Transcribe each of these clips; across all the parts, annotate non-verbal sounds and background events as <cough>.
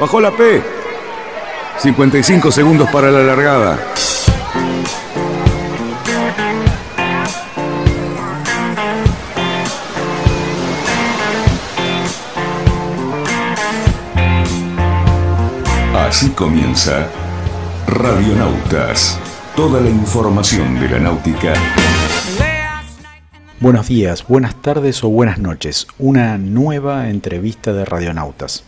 Bajó la P. 55 segundos para la largada. Así comienza Radionautas. Toda la información de la náutica. Buenos días, buenas tardes o buenas noches. Una nueva entrevista de Radionautas.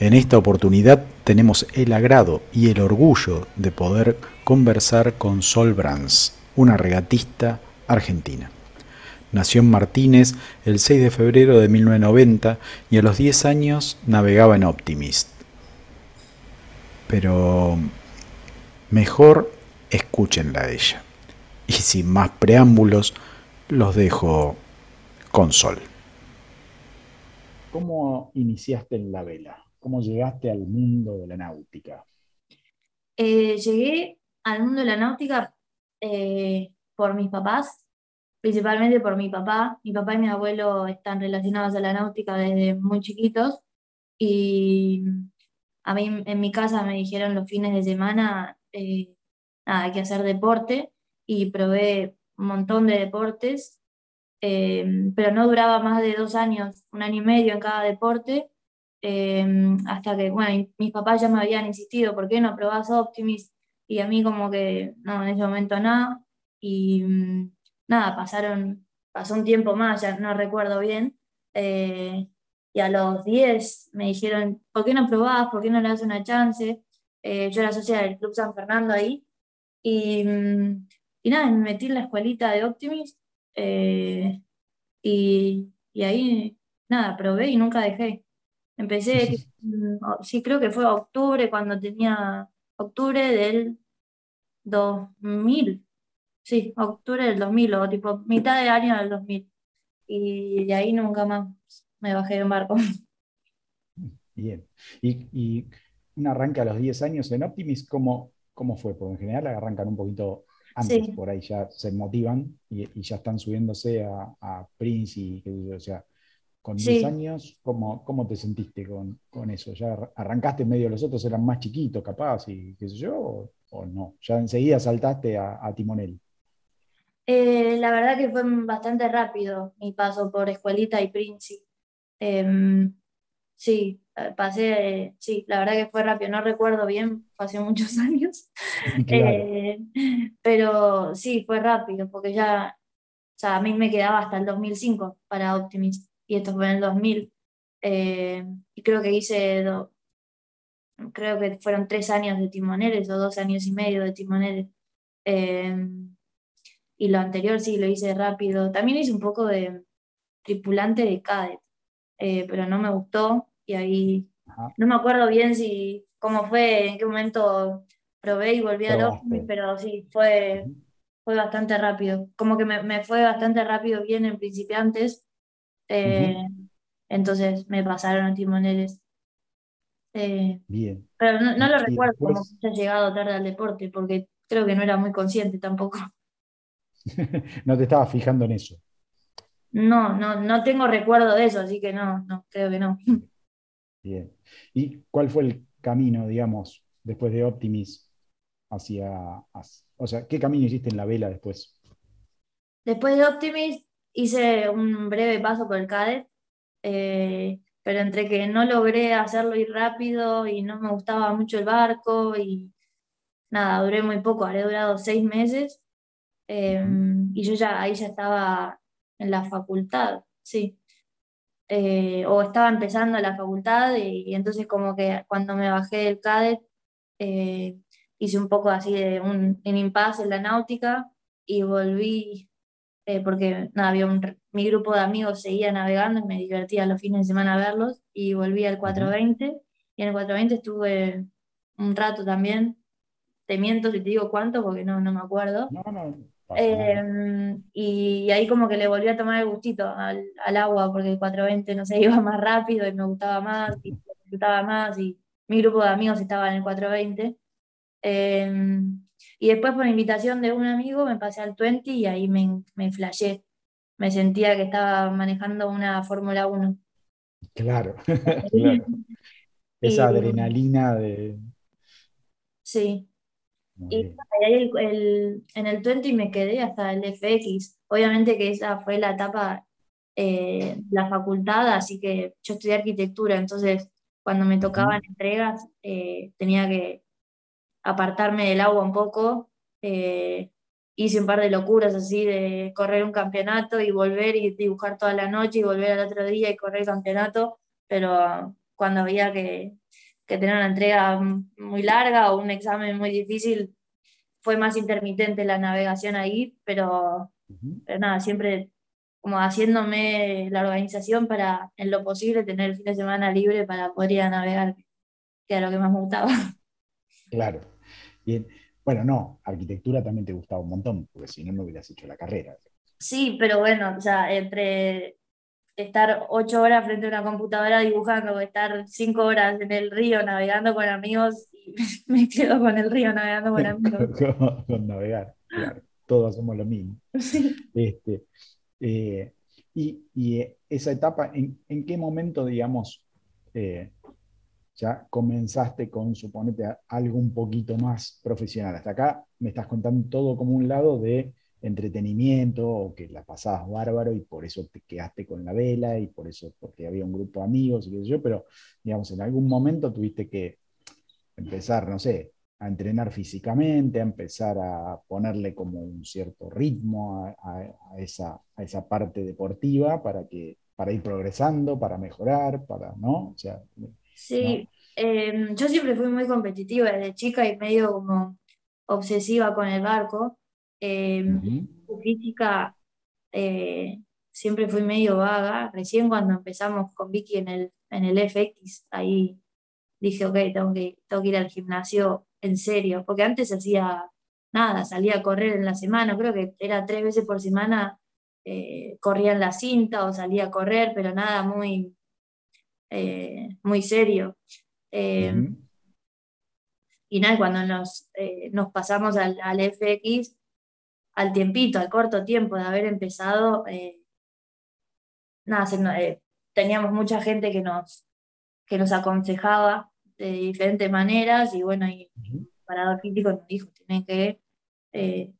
En esta oportunidad tenemos el agrado y el orgullo de poder conversar con Sol Brands, una regatista argentina. Nació en Martínez el 6 de febrero de 1990 y a los 10 años navegaba en Optimist. Pero mejor escúchenla a ella. Y sin más preámbulos, los dejo con Sol. ¿Cómo iniciaste en la vela? ¿Cómo llegaste al mundo de la náutica? Eh, llegué al mundo de la náutica eh, por mis papás, principalmente por mi papá. Mi papá y mi abuelo están relacionados a la náutica desde muy chiquitos y a mí en mi casa me dijeron los fines de semana eh, nada, hay que hacer deporte y probé un montón de deportes, pero no duraba más de dos años, un año y medio en cada deporte Em, hasta que, bueno, mis papás ya me habían insistido, ¿por qué no probás Optimist? Y a mí como que, no, en ese momento nada. Y mm, nada, pasaron, pasó un tiempo más, ya no recuerdo bien. Eh, y a los 10 me dijeron, ¿por qué no probás? ¿Por qué no le das una chance? Eh, yo era socia del Club San Fernando ahí. Y, mm, y nada, me metí en la escuelita de Optimist. Eh, y, y ahí, nada, probé y nunca dejé. Empecé, mm, sí, creo que fue octubre, cuando tenía octubre del 2000. Sí, octubre del 2000, o tipo mitad del año del 2000. Y de ahí nunca más me bajé de un barco. <laughs> Bien. Y, y un arranque a los 10 años en Optimis, ¿cómo, cómo fue? Porque en general arrancan un poquito antes, por ahí ya se motivan y, ya están subiéndose a, a Prince y, o sea, con 10 años, ¿cómo, ¿cómo, te sentiste con, con, eso? ¿Ya arrancaste en medio de los otros, eran más chiquitos capaz y qué sé yo? ¿O, no? ¿Ya enseguida saltaste a, timonel? Eh, la verdad que fue bastante rápido mi paso por Escuelita y Princi. Em, sí, eh, pasé, sí, la verdad que fue rápido, no recuerdo bien, fue hace muchos <laughs> años, eh, pero sí, fue rápido, porque ya, o sea, a mí me quedaba hasta el 2005 para Optimist y esto fue en el 2000. Eh, y creo que hice, creo que fueron tres años de timoneles o dos años y medio de timoneles. Eh, y lo anterior sí lo hice rápido. También hice un poco de tripulante de cadet, eh, pero no me gustó y ahí no me acuerdo bien si cómo fue, en qué momento probé y volví al Optimis, pero sí, fue, fue bastante rápido. Como que me, me, fue bastante rápido bien en principiantes eh, entonces me pasaron a timoneles. Eh, Bien. Pero no, lo recuerdo como que haya llegado tarde al deporte, porque creo que no era muy consciente tampoco. <laughs> <laughs> no te estabas fijando en eso. No, no, no tengo recuerdo de eso, así que no, no, creo que no. <laughs> Bien. ¿Y cuál fue el camino, digamos, después de Optimis hacia, o sea, qué camino hiciste en la vela después? Después de Optimis hice un breve paso por el CADET, eh, pero entre que no logré hacerlo ir rápido y no me gustaba mucho el barco y nada, duré muy poco, habré durado seis meses em, y yo ya ahí ya estaba en la facultad, sí. Eh, o estaba empezando la facultad y, entonces como que cuando me bajé del CADET eh, hice un poco así de un, un impasse en la náutica y volví eh, porque nada, había mi grupo de amigos seguía navegando y me divertía los fines de semana a verlos y volví al 420 y en el 420 estuve un rato también, te miento si te digo cuánto porque no, no me acuerdo. Em, y ahí como que le volví a tomar el gustito al, al, agua porque el 420 no sé, iba <laughs> más rápido y me gustaba más y me disfrutaba más y mi grupo de amigos estaba en el 420. Y después por invitación de un amigo me pasé al 20 y ahí me, me flashé. Me sentía que estaba manejando una Fórmula 1. <laughs> <laughs> Claro, esa adrenalina de... Sí. Y ahí en el 20 me quedé hasta el FX. Obviamente que esa fue la etapa eh, la facultad, así que yo estudié arquitectura, entonces cuando me tocaban entregas eh, tenía que apartarme del agua un poco. Eh, hice un par de locuras así de correr un campeonato y volver y dibujar toda la noche y volver al otro día y correr el campeonato, pero cuando había que, tener una entrega muy larga o un examen muy difícil, fue más intermitente la navegación ahí, pero, pero nada, siempre como haciéndome la organización para, en lo posible, tener el fin de semana libre para poder ir a navegar, que era lo que más me gustaba. Claro. Bien. Bueno, no, arquitectura también te gustaba un montón, porque si no, no hubieras hecho la carrera. Sí, pero bueno, o sea, entre estar ocho horas frente a una computadora dibujando estar cinco horas en el río navegando con amigos, <laughs> me quedo con el río navegando con <laughs> amigos. con, navegar, claro. Todos somos lo mismo. Este, eh, y, esa etapa, ¿en, qué momento, digamos, eh, ya comenzaste con, suponete, algo un poquito más profesional? Hasta acá me estás contando todo como un lado de entretenimiento o que la pasabas bárbaro y por eso te quedaste con la vela y por eso, porque había un grupo de amigos y qué yo, pero digamos, en algún momento tuviste que empezar, no sé, a entrenar físicamente, a empezar a ponerle como un cierto ritmo a, esa, a esa, parte deportiva para, que, para ir progresando, para mejorar, para, ¿no? O sea, sí, em, yo siempre fui muy competitiva desde chica y medio como obsesiva con el barco. Em, física eh, siempre fui medio vaga. Recién cuando empezamos con Vicky en el, en el FX, ahí dije, ok, tengo que, tengo que ir al gimnasio en serio, porque antes hacía nada, salía a correr en la semana, creo que era tres veces por semana, eh, corría en la cinta o salía a correr, pero nada muy, eh, muy serio. Em, y nada, cuando nos, eh, nos pasamos al, FX, al tiempito, al corto tiempo de haber empezado, nada, teníamos mucha gente que nos, que nos aconsejaba de diferentes maneras y bueno, y para físico nos dijo, tiene que, eh,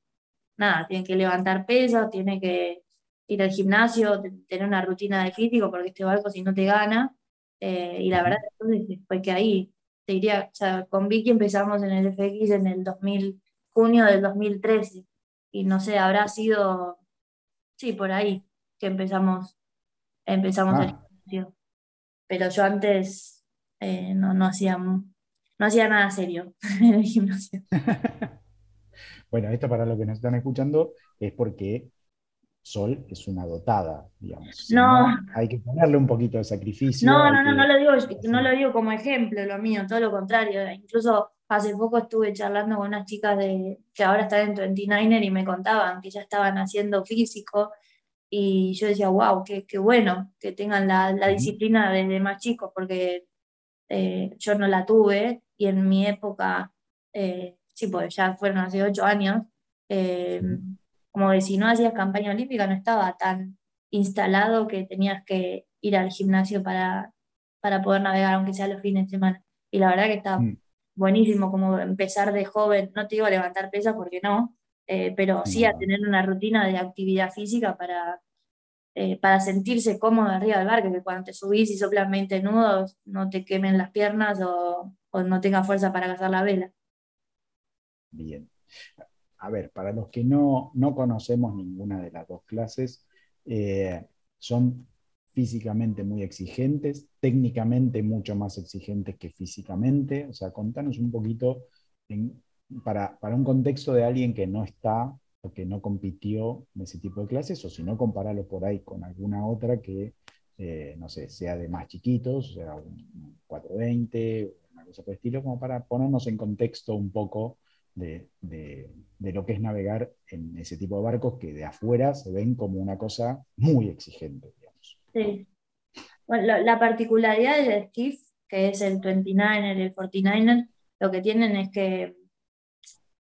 nada, tiene que levantar peso, tiene que ir al gimnasio, tener una rutina de físico, porque este barco si no te gana, eh, y la verdad fue que ahí, te diría, o sea, con Vicky empezamos en el FX en el 2000, junio del 2013, y no sé, habrá sido, sí, por ahí que empezamos, empezamos el ah. gimnasio. Pero yo antes eh, no, no, hacía, no hacía nada serio <laughs> en el gimnasio. <laughs> bueno, esto para los que nos están escuchando es porque Sol es una dotada, digamos. no, hay que ponerle un poquito de sacrificio. No, no, no, no lo, digo, no lo digo como ejemplo, lo mío, todo lo contrario. Incluso hace poco estuve charlando con unas chicas de, que ahora están en 29er y me contaban que ya estaban haciendo físico y yo decía, wow, qué, qué bueno que tengan la, la disciplina desde más chicos, porque eh, yo no la tuve y en mi época, eh, sí, pues ya fueron hace ocho años, eh, como que si no hacías campaña olímpica no estaba tan instalado que tenías que ir al gimnasio para, para poder navegar, aunque sea los fines de semana. Y la verdad que está mm. buenísimo como empezar de joven, no te digo a levantar pesas porque no, pero sí a tener una rutina de actividad física para, eh, para sentirse cómodo arriba del barco, que cuando te subís y soplan 20 nudos no te quemen las piernas o, no tengas fuerza para cazar la vela. Bien. A ver, para los que no, no conocemos ninguna de las dos clases, eh, son físicamente muy exigentes, técnicamente mucho más exigentes que físicamente. O sea, contanos un poquito para, para, un contexto de alguien que no está porque no compitió en ese tipo de clases, o si no, compararlo por ahí con alguna otra que, eh, no sé, sea de más chiquitos, o sea, un 420, una cosa por el estilo, como para ponernos en contexto un poco de, lo que es navegar en ese tipo de barcos que de afuera se ven como una cosa muy exigente, digamos. Sí. Bueno, la, particularidad del skiff, que es el 29er y el 49er, lo que tienen es que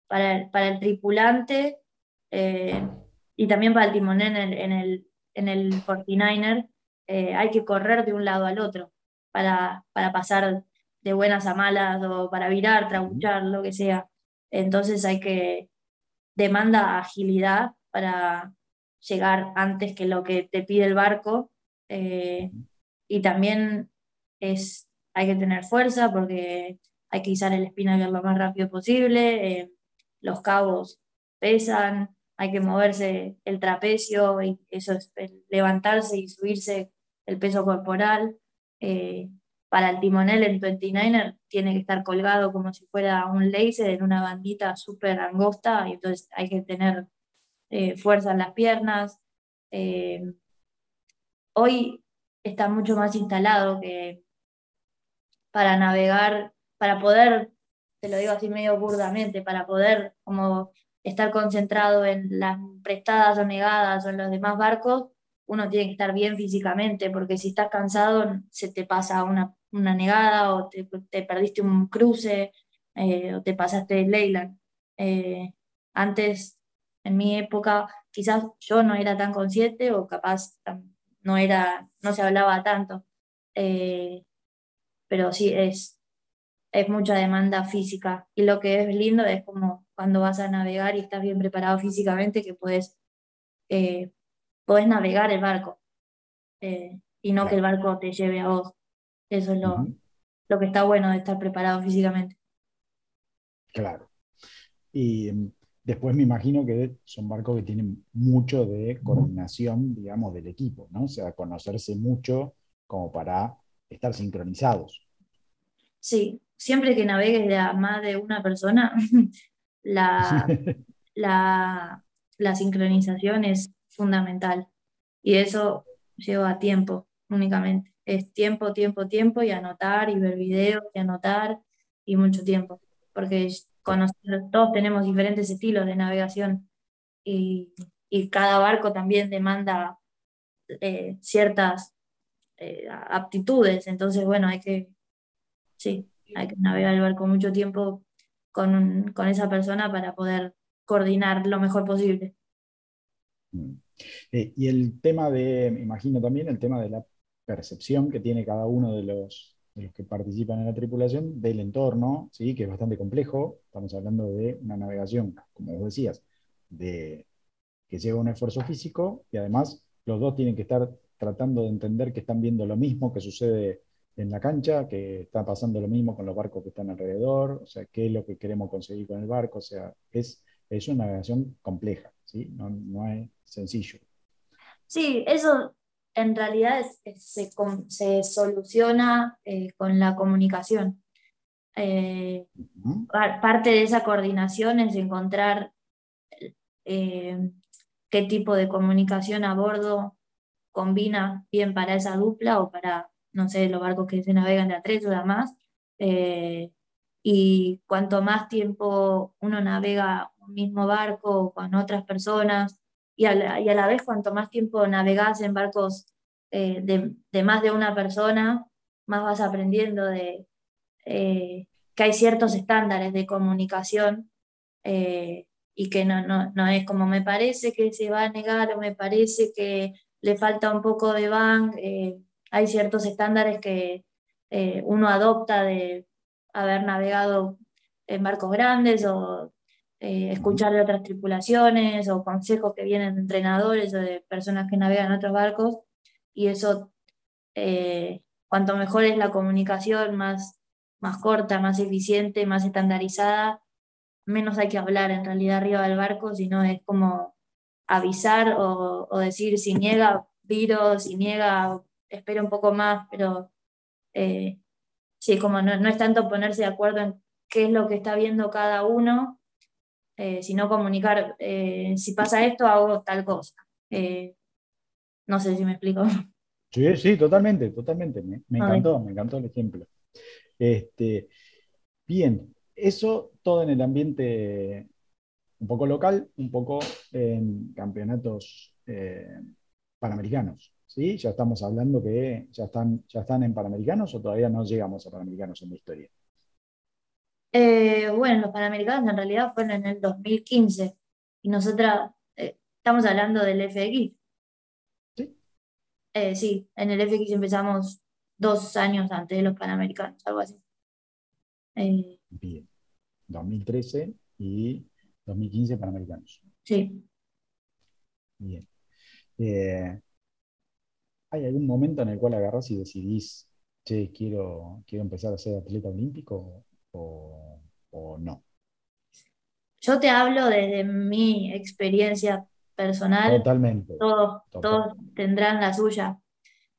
para para el tripulante eh, y también para el timonel en el, en el, 49er, eh, hay que correr de un lado al otro para, para pasar de buenas a malas o para virar, trabuchar, lo que sea. Entonces hay que, demanda agilidad para llegar antes que lo que te pide el barco. Eh, y también es, hay que tener fuerza porque hay que izar el spinnaker lo más rápido posible, eh, los cabos pesan, hay que moverse el trapecio, y eso es levantarse y subirse el peso corporal. Eh, para el timonel en 29er tiene que estar colgado como si fuera un laser en una bandita súper angosta, y entonces hay que tener eh, fuerza en las piernas. Eh, hoy está mucho más instalado que para navegar, para poder, te lo digo así medio burdamente, para poder como estar concentrado en las prestadas o negadas o en los demás barcos, uno tiene que estar bien físicamente, porque si estás cansado se te pasa una, negada o te, perdiste un cruce eh, o te pasaste el Leyland. Eh, antes, en mi época, quizás yo no era tan consciente o capaz no, era, no se hablaba tanto, eh, pero sí es, es mucha demanda física y lo que es lindo es como cuando vas a navegar y estás bien preparado físicamente que puedes podés navegar el barco y no que el barco te lleve a vos. Eso es lo, lo que está bueno de estar preparado físicamente. Claro. Y mm, después me imagino que son barcos que tienen mucho de coordinación, digamos, del equipo, ¿no? O sea, conocerse mucho como para estar sincronizados. Sí, siempre que navegues de a más de una persona, <laughs> la, <laughs> la, la sincronización es fundamental. Y eso lleva tiempo únicamente. Es tiempo, tiempo, tiempo y anotar y ver videos y anotar y mucho tiempo. Porque todos tenemos diferentes estilos de navegación y, cada barco también demanda eh, ciertas eh, aptitudes. Entonces, bueno, hay que, sí, hay que navegar el barco mucho tiempo con, con esa persona para poder coordinar lo mejor posible. Mm. Eh, y el tema de, me imagino también, el tema de la percepción que tiene cada uno de los, los que participan en la tripulación del entorno, ¿sí? que es bastante complejo. Estamos hablando de una navegación, como vos decías, de, que lleva un esfuerzo físico y además los dos tienen que estar tratando de entender que están viendo lo mismo que sucede en la cancha, que está pasando lo mismo con los barcos que están alrededor, o sea, qué es lo que queremos conseguir con el barco, o sea, es, es una navegación compleja, ¿sí? No, no es sencillo. Sí, eso en realidad se, se, soluciona eh, con la comunicación. Eh, parte de esa coordinación es encontrar eh, qué tipo de comunicación a bordo combina bien para esa dupla o para, no sé, los barcos que se navegan de a tres o de más. y cuanto más tiempo uno navega un mismo barco con otras personas, y a la, vez cuanto más tiempo navegas en barcos eh, de, más de una persona, más vas aprendiendo de eh, que hay ciertos estándares de comunicación eh, y que no, no, es como me parece que se va a negar o me parece que le falta un poco de bang. hay ciertos estándares que uno adopta de haber navegado en barcos grandes o eh, escuchar de otras tripulaciones o consejos que vienen de entrenadores o de personas que navegan en otros barcos. Y eso, eh, cuanto mejor es la comunicación, más, más corta, más eficiente, más estandarizada, menos hay que hablar en realidad arriba del barco, sino es como avisar o, decir si niega, viro, si niega, espero un poco más, pero eh, sí, como no, no, es tanto ponerse de acuerdo en qué es lo que está viendo cada uno, eh, sino comunicar, eh, si pasa esto, hago tal cosa. Eh, no sé si me explico. Sí, sí, totalmente, totalmente. Me, encantó, me encantó el ejemplo. Este, bien, eso todo en el ambiente un poco local, un poco en campeonatos panamericanos. ¿sí? Ya estamos hablando que ya están, ya están en panamericanos o todavía no llegamos a panamericanos en la historia. Eh, bueno, los Panamericanos en realidad fueron en el 2015 y nosotras eh, estamos hablando del FX. Sí. Eh, sí, en el FX empezamos dos años antes de los Panamericanos, algo así. Bien. 2013 y 2015 Panamericanos. sí. Bien. ¿hay algún momento en el cual agarrás y decidís, che, quiero, quiero empezar a ser atleta olímpico o, o no? Yo te hablo desde mi experiencia personal, Totalmente. todos, todos tendrán la suya.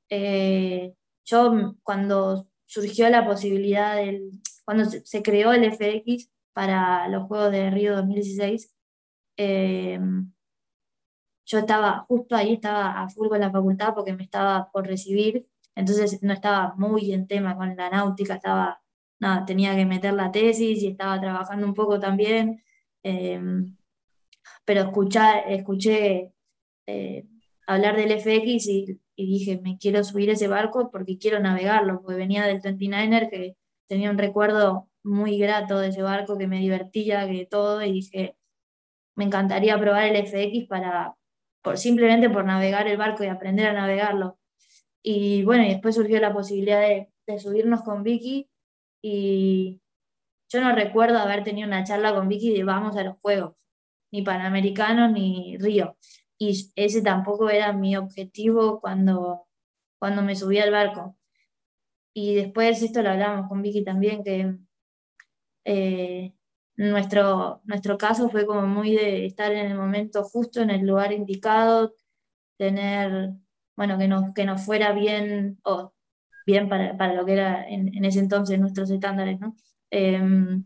Eh, yo cuando surgió la posibilidad del, cuando se, se creó el FX para los Juegos de Río 2016, eh, yo estaba, justo ahí estaba a full con la facultad porque me estaba por recibir, entonces no estaba muy en tema con la náutica, estaba, nada, tenía que meter la tesis y estaba trabajando un poco también, eh, pero escuchá- escuché eh, hablar del FX y, y dije, me quiero subir ese barco porque quiero navegarlo, porque venía del 29er que tenía un recuerdo muy grato de ese barco, que me divertía, que todo, y dije, me encantaría probar el FX para, por, simplemente por navegar el barco y aprender a navegarlo. Y bueno, y después surgió la posibilidad de, de subirnos con Vicky y yo no recuerdo haber tenido una charla con Vicky de vamos a los Juegos, ni Panamericanos ni Río. Y ese tampoco era mi objetivo cuando, cuando me subí al barco. Y después esto lo hablamos con Vicky también, que eh, nuestro, nuestro caso fue como muy de estar en el momento justo, en el lugar indicado, tener, bueno, que nos, que nos fuera bien, bien para, para lo que era en, en ese entonces nuestros estándares, ¿no? Em,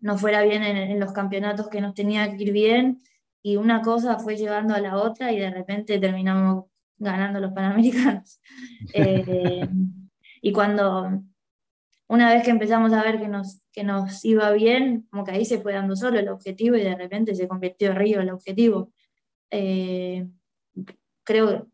nos fuera bien en, en los campeonatos que nos tenía que ir bien, y una cosa fue llevando a la otra y de repente terminamos ganando los Panamericanos. <laughs> Eh, y cuando, una vez que empezamos a ver que nos, que nos iba bien, como que ahí se fue dando solo el objetivo y de repente se convirtió en Río el objetivo. Eh, creo,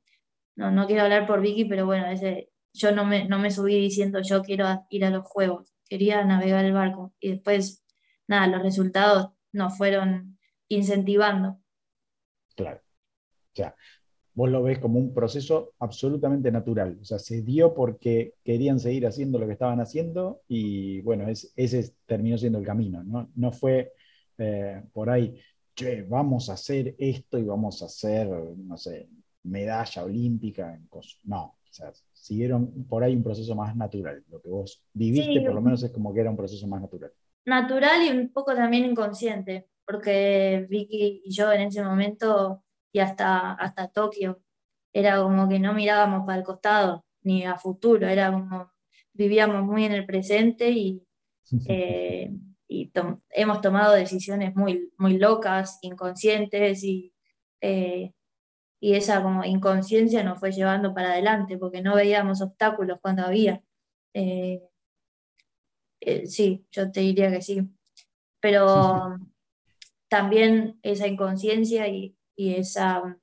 no, no quiero hablar por Vicky, pero bueno, ese, yo no me, no me subí diciendo yo quiero ir a los juegos, quería navegar el barco y después, nada, los resultados nos fueron incentivando. Claro. O sea, vos lo ves como un proceso absolutamente natural. O sea, se dio porque querían seguir haciendo lo que estaban haciendo y bueno, es- ese terminó siendo el camino, ¿no? No fue eh, por ahí, che, vamos a hacer esto y vamos a hacer, no sé, medalla olímpica en cos-". No, sea, siguieron por ahí un proceso más natural. Lo que vos viviste, Sí. por lo menos, es como que era un proceso más natural. Natural y un poco también inconsciente, porque Vicky y yo en ese momento y hasta, hasta Tokio, era como que no mirábamos para el costado ni a futuro, era como vivíamos muy en el presente y, <laughs> eh, y tom- hemos tomado decisiones muy, muy locas, inconscientes y, eh, y esa como inconsciencia nos fue llevando para adelante porque no veíamos obstáculos cuando había. Eh, eh, sí, yo te diría que sí, pero también esa inconsciencia y, y esa,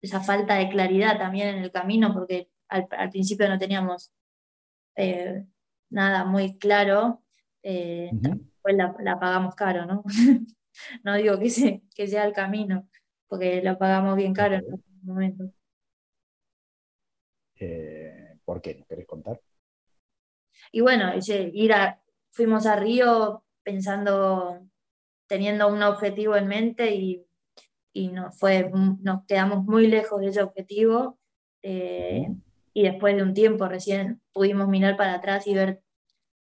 esa falta de claridad también en el camino porque al, al principio no teníamos eh, nada muy claro. Ujú. pues la, la pagamos caro, ¿no? <laughs> No digo que, se- que sea el camino, porque lo pagamos bien caro en algún momento. Eh, ¿por qué? ¿Nos querés contar? Y bueno, ir a, fuimos a Río pensando, teniendo un objetivo en mente y, y nos fue, nos quedamos muy lejos de ese objetivo. eh, y después de un tiempo recién pudimos mirar para atrás y ver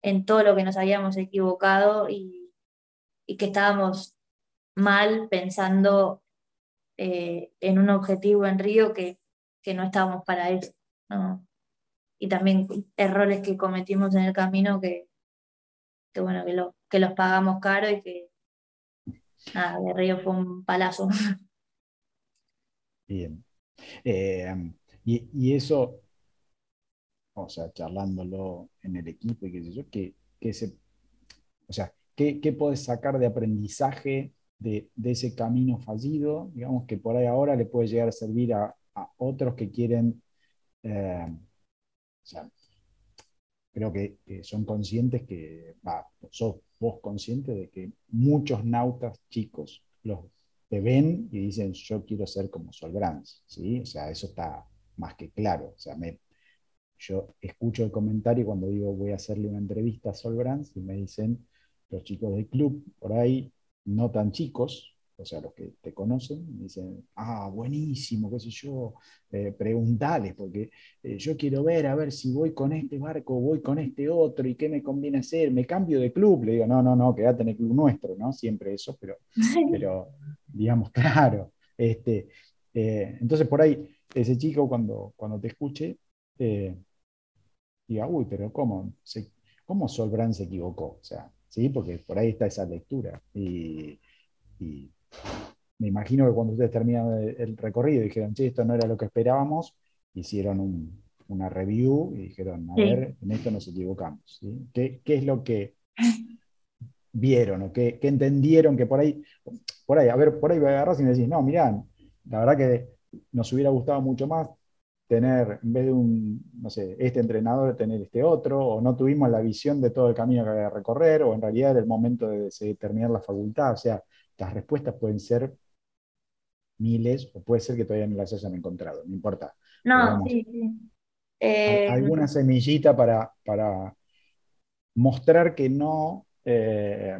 en todo lo que nos habíamos equivocado y, y que estábamos mal pensando eh, en un objetivo en Río que, que no estábamos para eso. Y también errores que cometimos en el camino que, que bueno, que, lo, que los pagamos caro y que nada, Río fue un palazo. <laughs> Bien. Eh, y, y eso, o sea, charlándolo en el equipo y qué sé yo, que, que se, o sea, ¿qué, qué podés sacar de aprendizaje de, ese camino fallido? Digamos que por ahí ahora le puede llegar a servir a, otros que quieren, eh, o sea, creo que, que son conscientes que, sos vos consciente de que muchos nautas chicos los te ven y dicen, yo quiero ser como Sol Brands, ¿sí? O sea, eso está más que claro. O sea, me, yo escucho el comentario cuando digo voy a hacerle una entrevista a Sol Brands y me dicen los chicos del club, por ahí no tan chicos, o sea, los que te conocen, dicen, ah, buenísimo, qué sé yo, eh, preguntales, porque eh, yo quiero ver, a ver si voy con este barco, voy con este otro, y qué me conviene hacer, me cambio de club, le digo, no, no, no, quédate en el club nuestro, ¿no? Siempre eso, pero, <laughs> pero digamos, claro. Este, eh, entonces, por ahí, ese chico cuando, cuando te escuche, diga, uy, pero ¿cómo? Se, ¿Cómo Solbrán se equivocó? O sea, ¿sí? Porque por ahí está esa lectura. y me imagino que cuando ustedes terminaron el recorrido y dijeron, sí, esto no era lo que esperábamos, hicieron una review y dijeron, a ver, en esto nos equivocamos. ¿Qué, es lo que vieron o qué, entendieron que por ahí, por ahí, a ver, por ahí a agarrar y me decís, no, mirá, la verdad que nos hubiera gustado mucho más tener, en vez de un, no sé, este entrenador, tener este otro, o no tuvimos la visión de todo el camino que había que recorrer, o en realidad era el momento de, de terminar la facultad, o sea, las respuestas pueden ser miles o puede ser que todavía no las hayan encontrado, no importa. No, sí, sí. Eh, alguna semillita para, para, mostrar que no... Eh,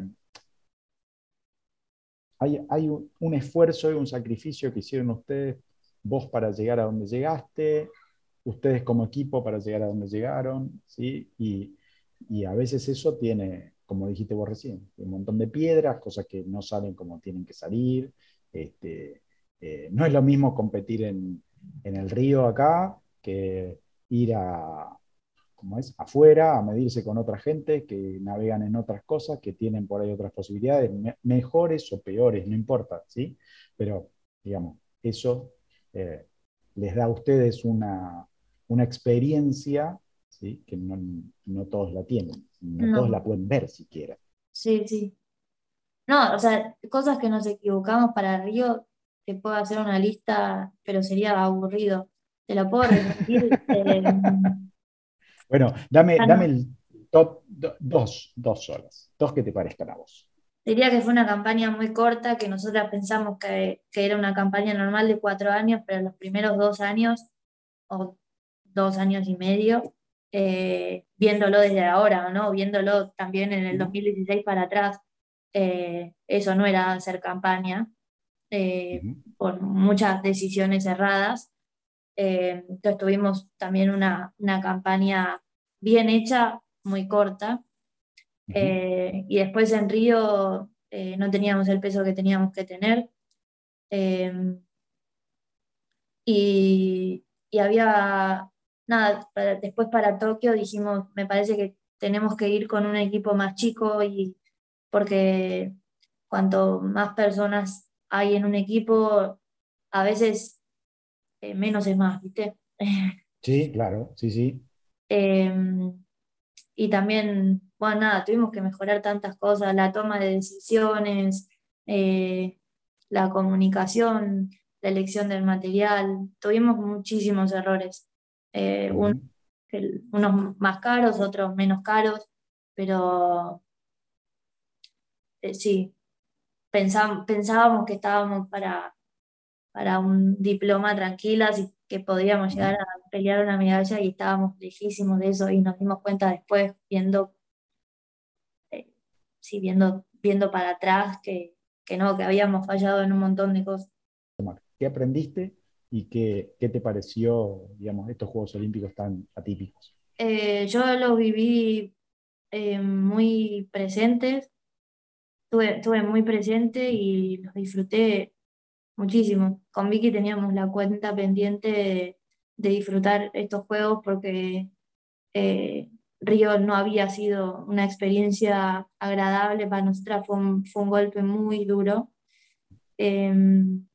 hay, un, esfuerzo y un sacrificio que hicieron ustedes, vos para llegar a donde llegaste, ustedes como equipo para llegar a donde llegaron, ¿sí? Y, a veces eso tiene, como dijiste vos recién, un montón de piedras, cosas que no salen como tienen que salir. Este, eh, no es lo mismo competir en, el río acá que ir a, como es, afuera a medirse con otra gente que navegan en otras cosas, que tienen por ahí otras posibilidades, mejores o peores, no importa, ¿sí? Pero, digamos, eso eh, les da a ustedes una, una experiencia que no, todos la tienen, no, todos la pueden ver siquiera. Sí, sí. No, o sea, cosas que nos equivocamos para Río, te puedo hacer una lista, pero sería aburrido. Te lo puedo repetir. <laughs> Eh, bueno, dame, dame el top dos, dos solas, dos que te parezcan a vos. Diría que fue una campaña muy corta, que nosotras pensamos que, que, era una campaña normal de cuatro años, pero los primeros dos años, o dos años y medio, eh, viéndolo desde ahora, ¿no? Viéndolo también en el 2016 para atrás, eh, eso no era hacer campaña, eh, por muchas decisiones erradas. entonces tuvimos también una, campaña bien hecha, muy corta. Y después en Río no teníamos el peso que teníamos que tener. y, y había nada, después para Tokio dijimos, me parece que tenemos que ir con un equipo más chico y porque cuanto más personas hay en un equipo, a veces eh, menos es más, ¿viste? <laughs> Sí, claro, sí, sí. Y también, bueno, nada, tuvimos que mejorar tantas cosas, la toma de decisiones, eh, la comunicación, la elección del material, tuvimos muchísimos errores. Eh, unos más caros, otros menos caros, pero eh, sí, pensábamos que estábamos para, para un diploma tranquilas y que podíamos llegar a pelear una medalla y estábamos lejísimos de eso y nos dimos cuenta después viendo, eh, viendo, viendo para atrás que, que no, que habíamos fallado en un montón de cosas. ¿Qué aprendiste y qué, te pareció, digamos, estos Juegos Olímpicos tan atípicos? Eh, yo los viví eh, muy presentes, estuve, muy presente y los disfruté muchísimo. Con Vicky teníamos la cuenta pendiente de, disfrutar estos juegos porque eh, Río no había sido una experiencia agradable para nosotras, fue un, golpe muy duro. Em,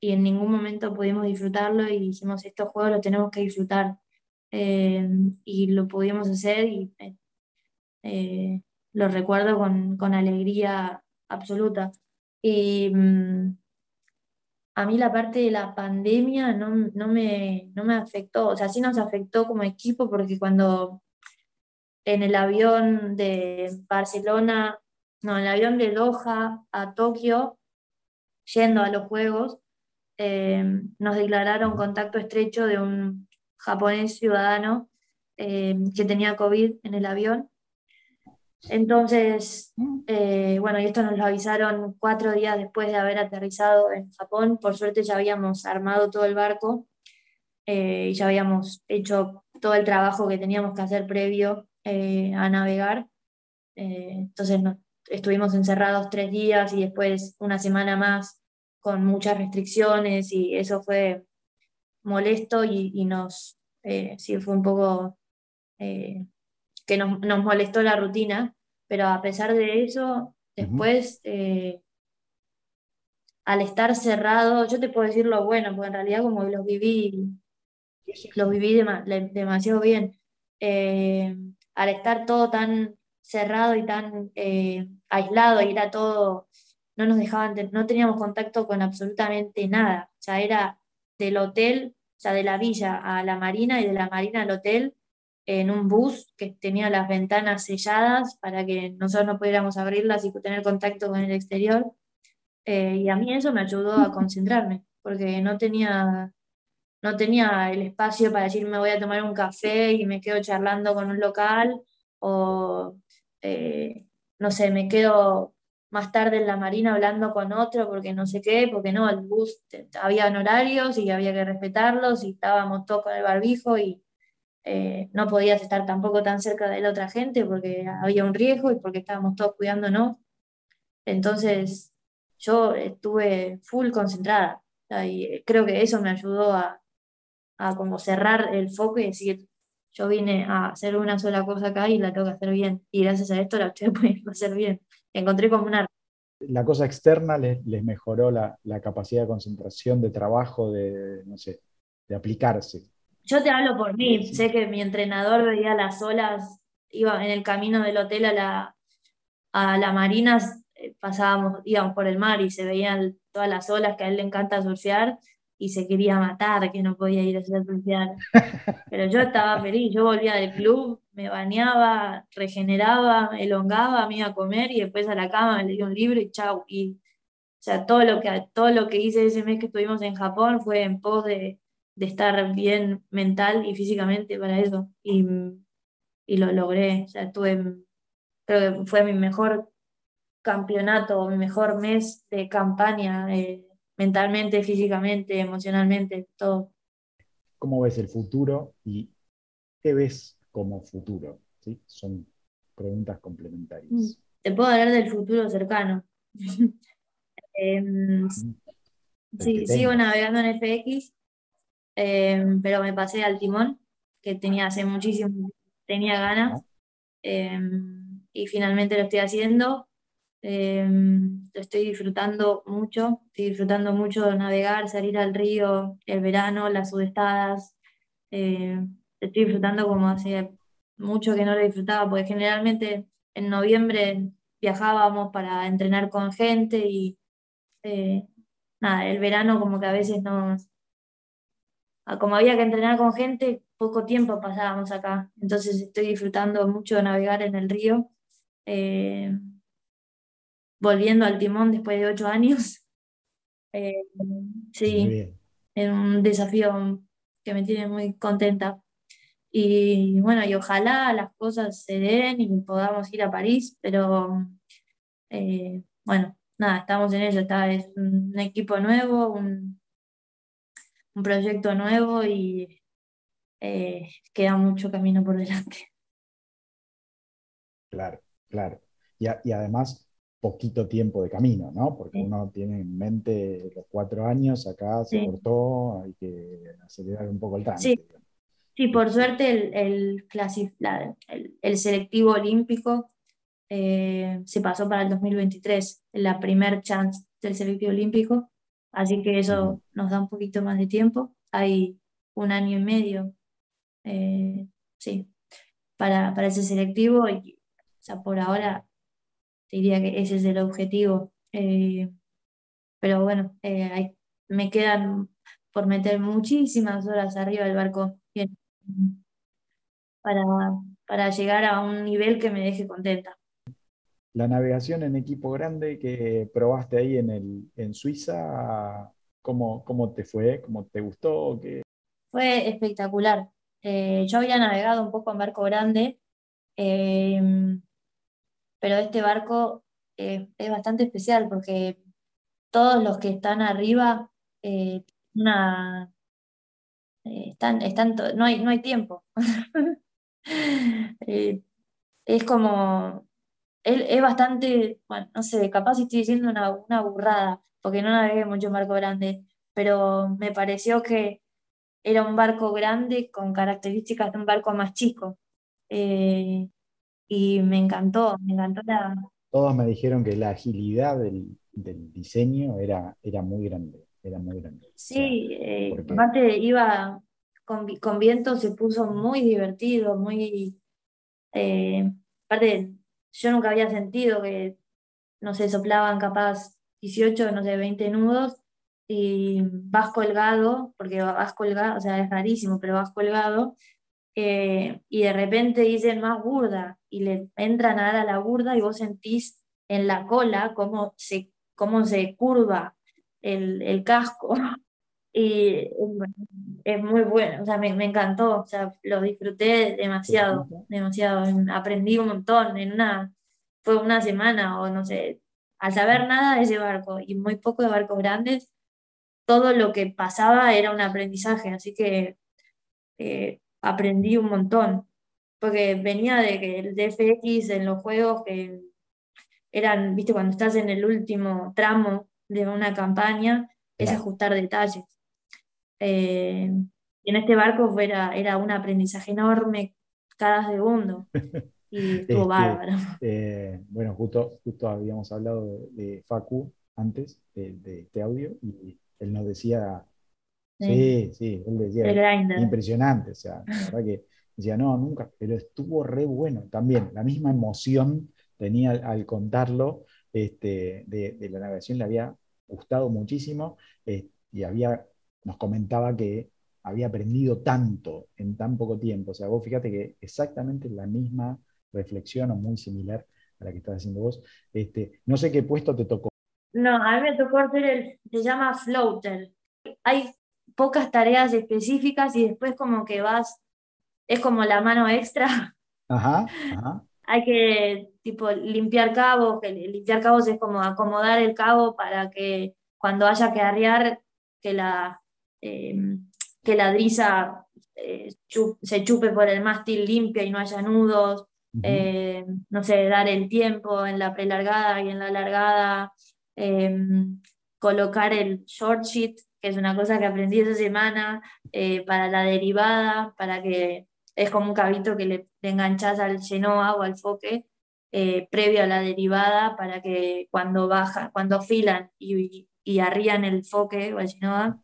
y en ningún momento pudimos disfrutarlo y dijimos, estos juegos los tenemos que disfrutar. Eh, y lo pudimos hacer y eh, eh, lo recuerdo con, alegría absoluta. Y mm, a mí la parte de la pandemia no, me, no me afectó, o sea, sí nos afectó como equipo porque cuando en el avión de Barcelona, no, en el avión de Doha a Tokio, yendo a los Juegos, eh, nos declararon contacto estrecho de un japonés ciudadano eh, que tenía COVID en el avión. Entonces, eh, bueno, y esto nos lo avisaron cuatro días después de haber aterrizado en Japón. Por suerte ya habíamos armado todo el barco y ya habíamos hecho todo el trabajo que teníamos que hacer previo a navegar. entonces estuvimos encerrados tres días y después una semana más con muchas restricciones y eso fue molesto y, nos, eh, sí, fue un poco eh, que nos, molestó la rutina, pero a pesar de eso, después, eh, al estar cerrado, yo te puedo decir lo bueno, porque en realidad como los viví, los viví demasiado bien. al estar todo tan cerrado y tan aislado, y era todo, no nos dejaban, no teníamos contacto con absolutamente nada. O sea, era del hotel o sea, de la villa a la marina y de la marina al hotel en un bus que tenía las ventanas selladas para que nosotros no pudiéramos abrirlas y tener contacto con el exterior. Eh, y a mí eso me ayudó a concentrarme, porque no tenía, no tenía el espacio para decir me voy a tomar un café y me quedo charlando con un local, o eh, no sé, me quedo más tarde en la marina hablando con otro porque no sé qué, porque no, el bus, había horarios y había que respetarlos y estábamos todos con el barbijo y eh, no podías estar tampoco tan cerca de la otra gente porque había un riesgo y porque estábamos todos cuidándonos. Entonces yo estuve full concentrada y creo que eso me ayudó a, a como cerrar el foco y decir, yo vine a hacer una sola cosa acá y la tengo que hacer bien. Y gracias a esto la <laughs> estoy pudiendo hacer bien encontré como una... La cosa externa les, mejoró la, capacidad de concentración, de trabajo, de, no sé, de aplicarse. Yo te hablo por mí, sé que mi entrenador veía las olas, iba en el camino del hotel a la, a la marina, eh, pasábamos, íbamos por el mar y se veían todas las olas que a él le encanta surfear y se quería matar, que no podía ir a hacer surfear. <laughs> Pero yo estaba feliz, yo volvía del club, me bañaba, regeneraba, elongaba, me iba a comer y después a la cama me leía un libro y chau. Y, o sea, todo lo, que, todo lo que hice ese mes que estuvimos en Japón fue en pos de, estar bien mental y físicamente para eso. Y, lo logré. O sea, tuve, creo que fue mi mejor campeonato, mi mejor mes de campaña. Eh, mentalmente, físicamente, emocionalmente, todo. ¿Cómo ves el futuro y qué ves como futuro? ¿Sí? Son preguntas complementarias. Mm, te puedo hablar del futuro cercano. <laughs> Mm. sí, sigo navegando en FX, em, pero me pasé al timón, que tenía hace muchísimo, tenía ganas, em, y finalmente lo estoy haciendo. Em, lo estoy disfrutando mucho, estoy disfrutando mucho de navegar, salir al río, el verano, las sudestadas. Eh, estoy disfrutando como hace mucho que no lo disfrutaba, porque generalmente en noviembre viajábamos para entrenar con gente y eh, nada, el verano como que a veces no... Como había que entrenar con gente, poco tiempo pasábamos acá. Entonces estoy disfrutando mucho de navegar en el río. Eh, volviendo al timón después de ocho años. <laughs> Eh, sí, es un desafío que me tiene muy contenta. Y bueno, y ojalá las cosas se den y podamos ir a París, pero eh, bueno, nada, estamos en ello. Está, es un equipo nuevo, un, un proyecto nuevo y eh, queda mucho camino por delante. Claro, claro. Y, y además, poquito tiempo de camino, ¿no? Porque uno tiene en mente los cuatro años, acá se cortó, hay que acelerar un poco el tránsito. Sí, sí por suerte el, el, el, selectivo olímpico eh, se pasó para el 2023, la primer chance del selectivo olímpico, así que eso nos da un poquito más de tiempo. Hay un año y medio, eh, sí, para, para ese selectivo y, o sea, por ahora diría que ese es el objetivo. Eh, pero bueno, eh, me quedan por meter muchísimas horas arriba del barco para, para llegar a un nivel que me deje contenta. La navegación en equipo grande que probaste ahí en, el, en Suiza, ¿cómo, ¿cómo te fue? ¿Cómo te gustó? Fue espectacular. Eh, yo había navegado un poco en barco grande, em, pero este barco eh, es bastante especial porque todos los que están arriba eh, no, hay, no hay tiempo. <laughs> es como, es, bastante, bueno, no sé, capaz estoy diciendo una, una burrada, porque no navegué mucho en barco grande, pero me pareció que era un barco grande con características de un barco más chico. Eh, y me encantó, me encantó la... Todos me dijeron que la agilidad del, diseño era, era muy grande, era muy grande. Sí, eh, aparte iba con, con, viento, se puso muy divertido, muy... Eh, aparte, yo nunca había sentido que, no sé, soplaban capaz 18, no sé, 20 nudos y vas colgado, porque vas colgado, o sea, es rarísimo, pero vas colgado, eh, y de repente dicen más burda, y le entran a dar a la burda y vos sentís en la cola cómo se, cómo se curva el, el casco. <laughs> Y es muy bueno, o sea, me, me, encantó, o sea, lo disfruté demasiado, demasiado, aprendí un montón, en una, fue una semana o no sé, al saber nada de ese barco y muy poco de barcos grandes, todo lo que pasaba era un aprendizaje, así que eh, aprendí un montón, porque venía de que el DFX en los juegos que eran, viste, cuando estás en el último tramo de una campaña, es ajustar detalles. Eh, y en este barco era, era un aprendizaje enorme cada segundo. <laughs> Y estuvo este, bárbaro. Eh, bueno, justo, justo habíamos hablado de, Facu antes de, este audio y él nos decía, sí, sí, él decía, impresionante, o sea, la verdad que decía, no, nunca, pero estuvo re bueno también, la misma emoción tenía al, contarlo este, de, la navegación, le había gustado muchísimo eh, y había, nos comentaba que había aprendido tanto en tan poco tiempo, o sea, vos fíjate que exactamente la misma reflexión o muy similar a la que estás haciendo vos, este, no sé qué puesto te tocó. No, a mí me tocó hacer el, se llama floater. Hay pocas tareas específicas y después como que vas, es como la mano extra. Ajá, <laughs> ajá. Hay que tipo limpiar cabos, que limpiar cabos es como acomodar el cabo para que cuando haya que arriar, que la, em, que la drisa eh, se chupe por el mástil limpia y no haya nudos. Eh, no sé, dar el tiempo en la prelargada y en la largada, Em, colocar el short sheet, que es una cosa que aprendí esa semana, eh, para la derivada, para que es como un cabito que le, enganchas al genoa o al foque eh, previo a la derivada para que cuando baja, cuando afilan y, y arrían el foque o el genoa,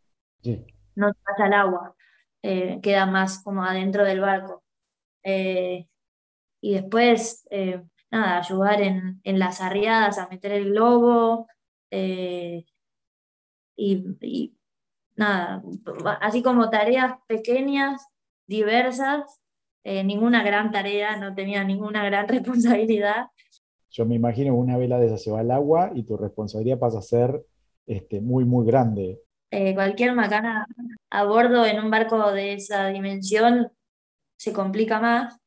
no pasa al agua, eh, queda más como adentro del barco. y después, nada, ayudar en, en, las arriadas a meter el globo, eh, y, nada, así como tareas pequeñas, diversas, eh, ninguna gran tarea, no tenía ninguna gran <laughs> responsabilidad. Yo me imagino una vela de esa se va al agua y tu responsabilidad pasa a ser este, muy, muy grande. Eh, cualquier macana a bordo en un barco de esa dimensión se complica más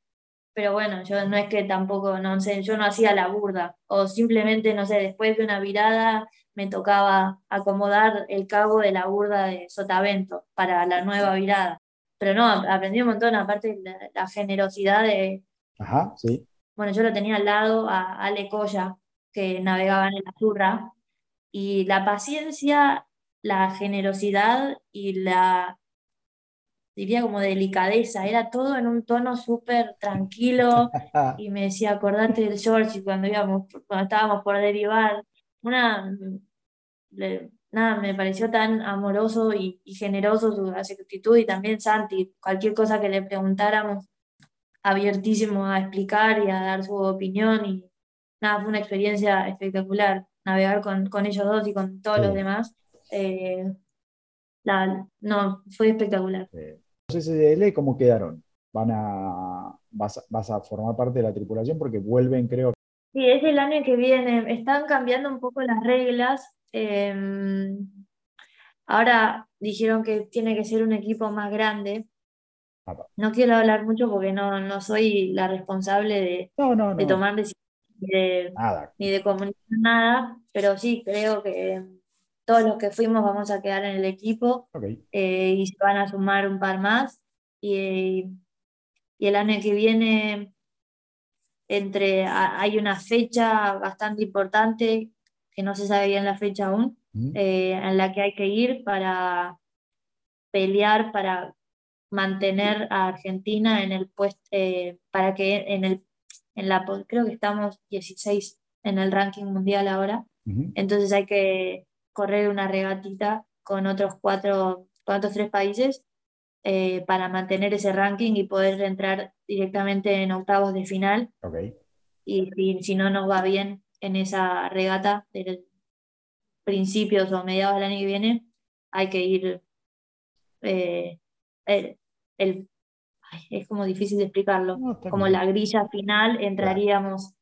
pero bueno, yo no es que tampoco, no sé, yo no hacía la burda, o simplemente, no sé, después de una virada me tocaba acomodar el cabo de la burda de Sotavento para la nueva virada. Pero no, aprendí un montón, aparte la, la generosidad de... Ajá, sí. Bueno, yo lo tenía al lado a Ale Coya, que navegaba en la Azurra, y la paciencia, la generosidad y la diría como delicadeza, era todo en un tono súper tranquilo <laughs> y me decía, acordate del George cuando, íbamos, cuando estábamos por derivar, una, nada, me pareció tan amoroso y, generoso su actitud y también Santi, cualquier cosa que le preguntáramos, abiertísimo a explicar y a dar su opinión y nada, fue una experiencia espectacular navegar con, con ellos dos y con todos los demás. Eh, no, fue espectacular. SSL, ¿cómo quedaron? ¿Van a, vas, a formar parte de la tripulación? Porque vuelven, creo. Sí, es el año que viene. Están cambiando un poco las reglas. Em, ahora dijeron que tiene que ser un equipo más grande. no quiero hablar mucho porque no, no soy la responsable de, de tomar decisiones ni de, comunicar nada, pero sí creo que todos los que fuimos vamos a quedar en el equipo eh, y se van a sumar un par más. Y, y el año que viene entre hay una fecha bastante importante que no se sabe bien la fecha aún, eh, en la que hay que ir para pelear, para mantener a Argentina en el puesto, eh, para que en el, en la, creo que estamos 16 en el ranking mundial ahora, entonces hay que correr una regatita con otros cuatro, con otros tres países eh, para mantener ese ranking y poder entrar directamente en octavos de final. Y si, si no nos va bien en esa regata del principios o mediados del año que viene, hay que ir eh, el, es como difícil de explicarlo, como la grilla final entraríamos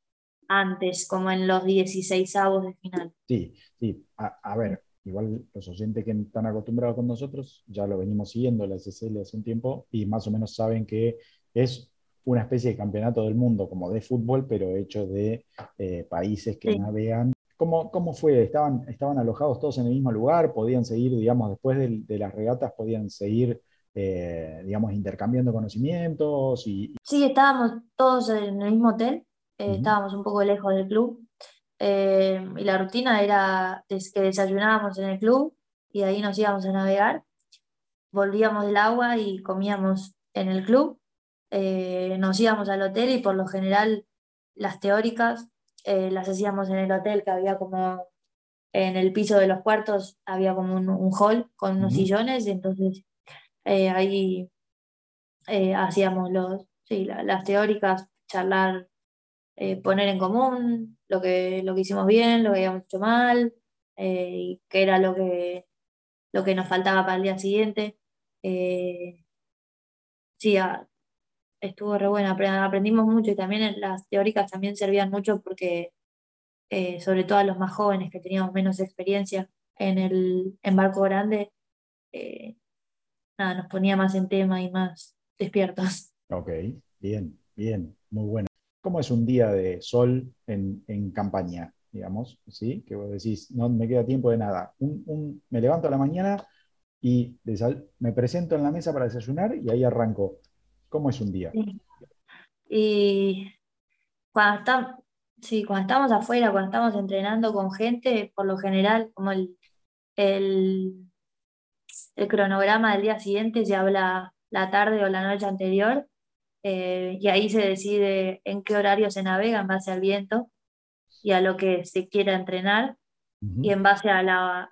antes, como en los 16 avos de final. Sí, sí, a, ver, igual los oyentes que están acostumbrados con nosotros, ya lo venimos siguiendo la SSL hace un tiempo y más o menos saben que es una especie de campeonato del mundo como de fútbol, pero hecho de eh, países que navegan ¿Cómo, ¿Cómo, fue? ¿Estaban, ¿Estaban alojados todos en el mismo lugar? ¿Podían seguir, digamos, después de, las regatas, podían seguir, eh, digamos, intercambiando conocimientos? Y, Sí, estábamos todos en el mismo hotel, eh, estábamos un poco lejos del club. Eh, y la rutina era que desayunábamos en el club y ahí nos íbamos a navegar. Volvíamos del agua y comíamos en el club. nos íbamos al hotel y por lo general las teóricas eh, las hacíamos en el hotel, que había como en el piso de los cuartos, había como un, hall con unos sillones, y entonces eh, ahí eh, hacíamos los, sí, las teóricas, charlar, poner en común lo que, lo que hicimos bien, lo que habíamos hecho mal, y qué era lo que, lo que nos faltaba para el día siguiente. sí, estuvo re buena, aprendimos mucho y también las teóricas también servían mucho porque, eh, sobre todo a los más jóvenes que teníamos menos experiencia en el en barco grande, eh, nada, nos ponía más en tema y más despiertos. Ok, bien, bien, muy bueno. ¿Cómo es un día de sol en, en campaña, digamos? ¿Sí? Que vos decís, no me queda tiempo de nada. Un, me levanto a la mañana y me presento en la mesa para desayunar y ahí arranco. ¿Cómo es un día? Y cuando, estamos, sí, cuando estamos afuera, cuando estamos entrenando con gente, por lo general, como el, el, cronograma del día siguiente se habla la tarde o la noche anterior, eh, y ahí se decide en qué horario se navega en base al viento y a lo que se quiera entrenar, y en base a, la,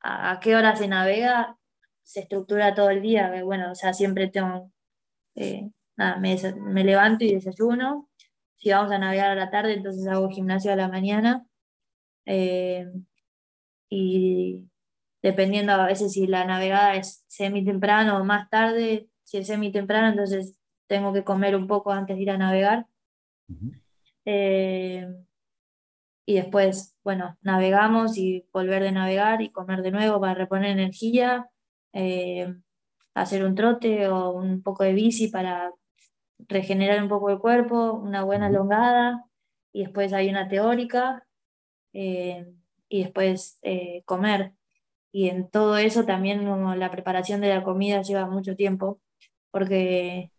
a, qué hora se navega, se estructura todo el día, bueno, o sea, siempre tengo eh, nada, me, levanto y desayuno. Si vamos a navegar a la tarde, entonces hago gimnasio a la mañana. Eh, y dependiendo a veces si la navegada es semi temprano o más tarde, si es semi temprano, entonces tengo que comer un poco antes de ir a navegar. Eh, y después, bueno, navegamos y volver de navegar y comer de nuevo para reponer energía hacer un trote o un poco de bici para regenerar un poco el cuerpo, una buena elongada, y después hay una teórica, eh, y después eh, comer. Y en todo eso también como la preparación de la comida lleva mucho tiempo, porque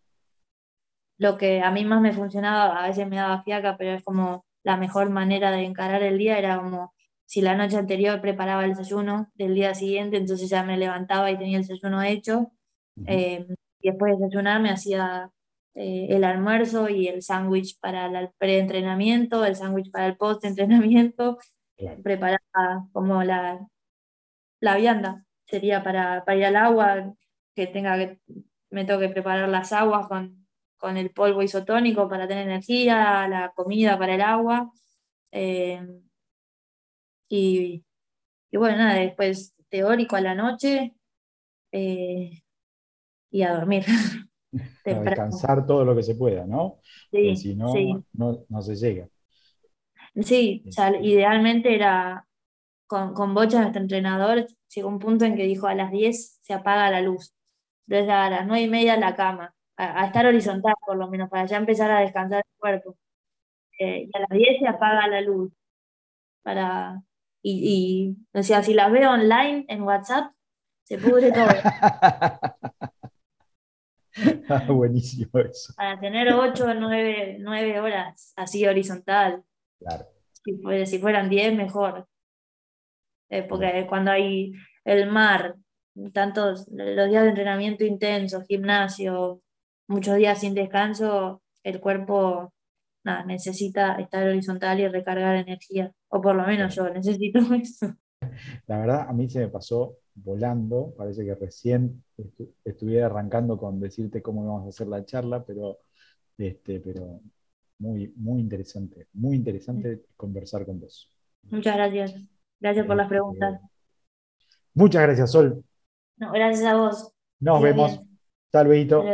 lo que a mí más me funcionaba, a veces me daba fiaca, pero es como la mejor manera de encarar el día, era como si la noche anterior preparaba el desayuno del día siguiente, entonces ya me levantaba y tenía el desayuno hecho, eh, y después de desayunar me hacía eh, el almuerzo y el sándwich para el pre-entrenamiento, el sándwich para el post-entrenamiento, preparaba como la, la vianda, sería para, para, ir al agua, que tenga que, me tengo que preparar las aguas con, con el polvo isotónico para tener energía, la comida para el agua. Eh, y, y, bueno, nada, después teórico a la noche, y a dormir. <laughs> a descansar todo lo que se pueda, ¿no? Sí, si no, no, se llega. Sí, idealmente era con, con Bocha, nuestro entrenador, llegó un punto en que dijo a las 10 se apaga la luz. desde a las nueve y media la cama, a, estar horizontal por lo menos, para ya empezar a descansar el cuerpo. Eh, y a las 10 se apaga la luz. Para, y, y, o sea, si las veo online en WhatsApp, se pudre todo. <laughs> ah, buenísimo eso. Para tener 8 o 9, horas así horizontal. Claro. Si, si fueran 10, mejor. Eh, porque cuando hay el mar, tantos los días de entrenamiento intenso, gimnasio, muchos días sin descanso, el cuerpo necesita estar horizontal y recargar energía, o por lo menos yo necesito <laughs> eso. La verdad, a mí se me pasó volando, parece que recién estuviera arrancando con decirte cómo íbamos a hacer la charla, pero, este, pero muy, muy interesante, muy interesante conversar con vos. Muchas gracias. Gracias por las este, preguntas. Muchas gracias, Sol. No, gracias a vos. Nos vemos. Hasta luego.